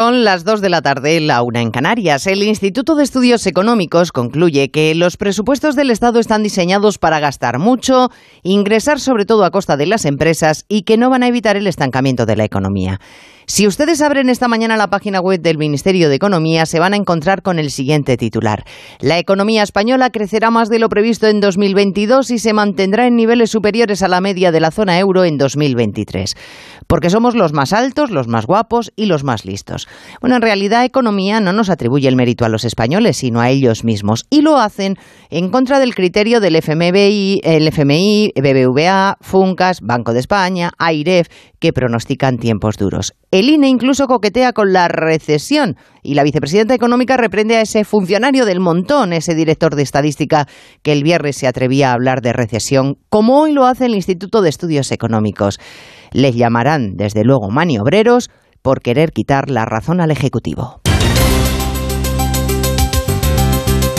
Son las 2 de la tarde, la una en Canarias. El Instituto de Estudios Económicos concluye que los presupuestos del Estado están diseñados para gastar mucho, ingresar sobre todo a costa de las empresas y que no van a evitar el estancamiento de la economía. Si ustedes abren esta mañana la página web del Ministerio de Economía, se van a encontrar con el siguiente titular. La economía española crecerá más de lo previsto en 2022 y se mantendrá en niveles superiores a la media de la zona euro en 2023. Porque somos los más altos, los más guapos y los más listos. Bueno, en realidad economía no nos atribuye el mérito a los españoles, sino a ellos mismos. Y lo hacen en contra del criterio del FMI, FMI, BBVA, Funcas, Banco de España, AIREF, que pronostican tiempos duros. El INE incluso coquetea con la recesión y la vicepresidenta económica reprende a ese funcionario del montón, ese director de estadística que el viernes se atrevía a hablar de recesión, como hoy lo hace el Instituto de Estudios Económicos. Les llamarán, desde luego, maniobreros por querer quitar la razón al Ejecutivo.